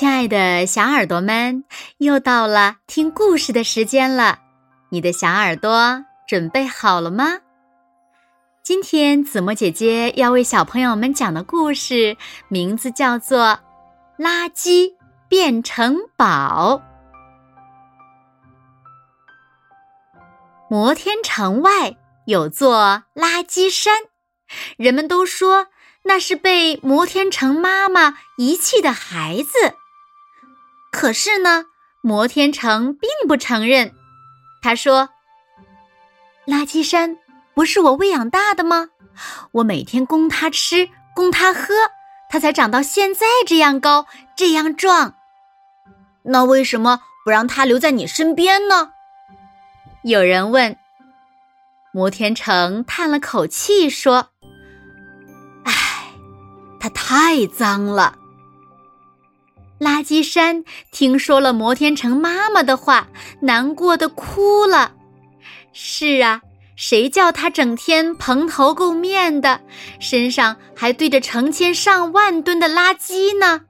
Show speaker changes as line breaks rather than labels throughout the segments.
亲爱的小耳朵们，又到了听故事的时间了。你的小耳朵准备好了吗？今天子墨姐姐要为小朋友们讲的故事名字叫做《垃圾变成宝》。摩天城外有座垃圾山，人们都说那是被摩天城妈妈遗弃的孩子。可是呢，摩天城并不承认。他说：“垃圾山不是我喂养大的吗？我每天供它吃，供它喝，它才长到现在这样高，这样壮。
那为什么不让它留在你身边呢？”
有人问。摩天城叹了口气说：“唉，它太脏了。”垃圾山听说了摩天城妈妈的话，难过的哭了。是啊，谁叫他整天蓬头垢面的，身上还堆着成千上万吨的垃圾呢？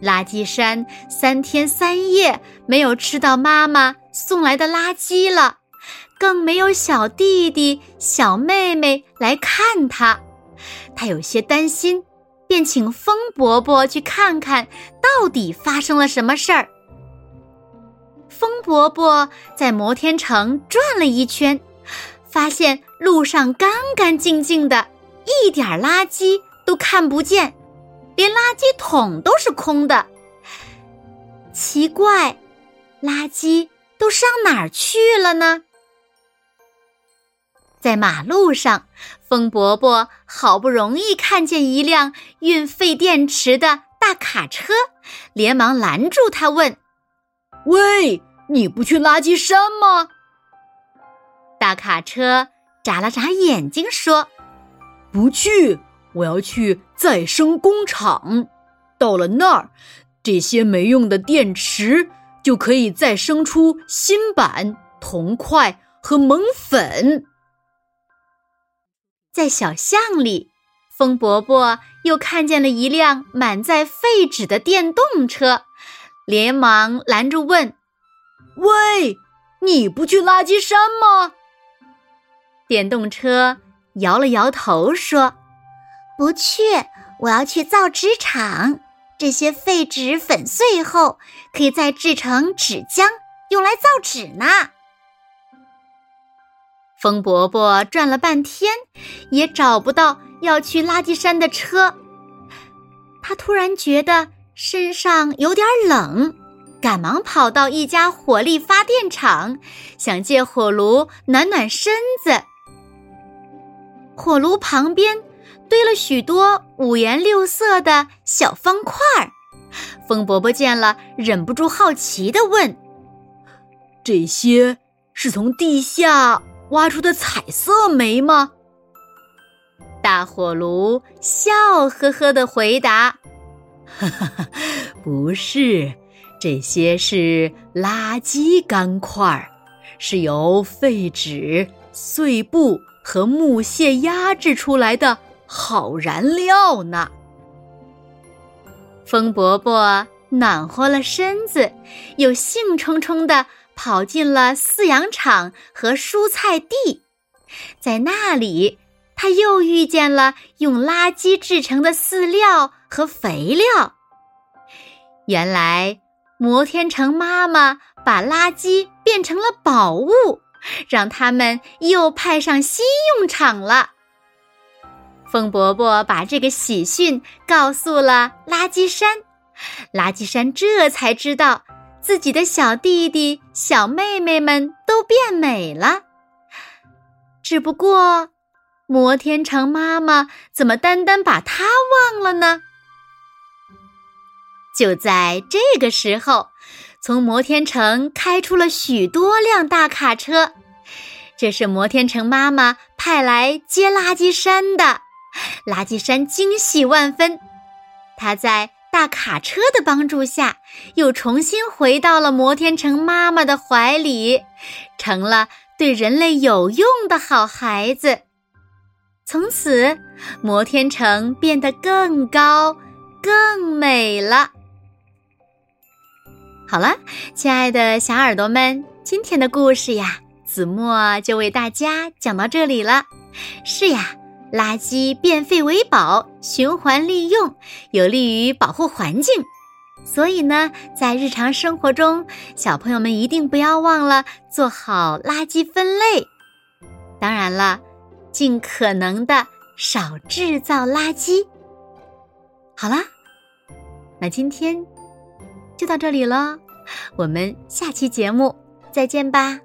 垃圾山三天三夜没有吃到妈妈送来的垃圾了，更没有小弟弟、小妹妹来看他，他有些担心。便请风伯伯去看看到底发生了什么事儿。风伯伯在摩天城转了一圈，发现路上干干净净的，一点垃圾都看不见，连垃圾桶都是空的。奇怪，垃圾都上哪儿去了呢？在马路上，风伯伯好不容易看见一辆运废电池的大卡车，连忙拦住他问：“
喂，你不去垃圾山吗？”
大卡车眨了眨眼睛说：“
不去，我要去再生工厂。到了那儿，这些没用的电池就可以再生出锌板、铜块和锰粉。”
在小巷里，风伯伯又看见了一辆满载废纸的电动车，连忙拦住问：“
喂，你不去垃圾山吗？”
电动车摇了摇头说：“
不去，我要去造纸厂。这些废纸粉碎后，可以再制成纸浆，用来造纸呢。”
风伯伯转了半天，也找不到要去垃圾山的车。他突然觉得身上有点冷，赶忙跑到一家火力发电厂，想借火炉暖暖身子。火炉旁边堆了许多五颜六色的小方块儿。风伯伯见了，忍不住好奇的问：“
这些是从地下？”挖出的彩色煤吗？
大火炉笑呵呵的回答：“
哈哈哈，不是，这些是垃圾干块儿，是由废纸、碎布和木屑压制出来的好燃料呢。”
风伯伯暖和了身子，又兴冲冲的。跑进了饲养场和蔬菜地，在那里，他又遇见了用垃圾制成的饲料和肥料。原来，摩天城妈妈把垃圾变成了宝物，让他们又派上新用场了。风伯伯把这个喜讯告诉了垃圾山，垃圾山这才知道。自己的小弟弟、小妹妹们都变美了，只不过摩天城妈妈怎么单单把他忘了呢？就在这个时候，从摩天城开出了许多辆大卡车，这是摩天城妈妈派来接垃圾山的。垃圾山惊喜万分，他在。大卡车的帮助下，又重新回到了摩天城妈妈的怀里，成了对人类有用的好孩子。从此，摩天城变得更高、更美了。好了，亲爱的小耳朵们，今天的故事呀，子墨就为大家讲到这里了。是呀，垃圾变废为宝，循环利用，有利于保护环境。所以呢，在日常生活中，小朋友们一定不要忘了做好垃圾分类。当然了，尽可能的少制造垃圾。好啦，那今天就到这里了，我们下期节目再见吧。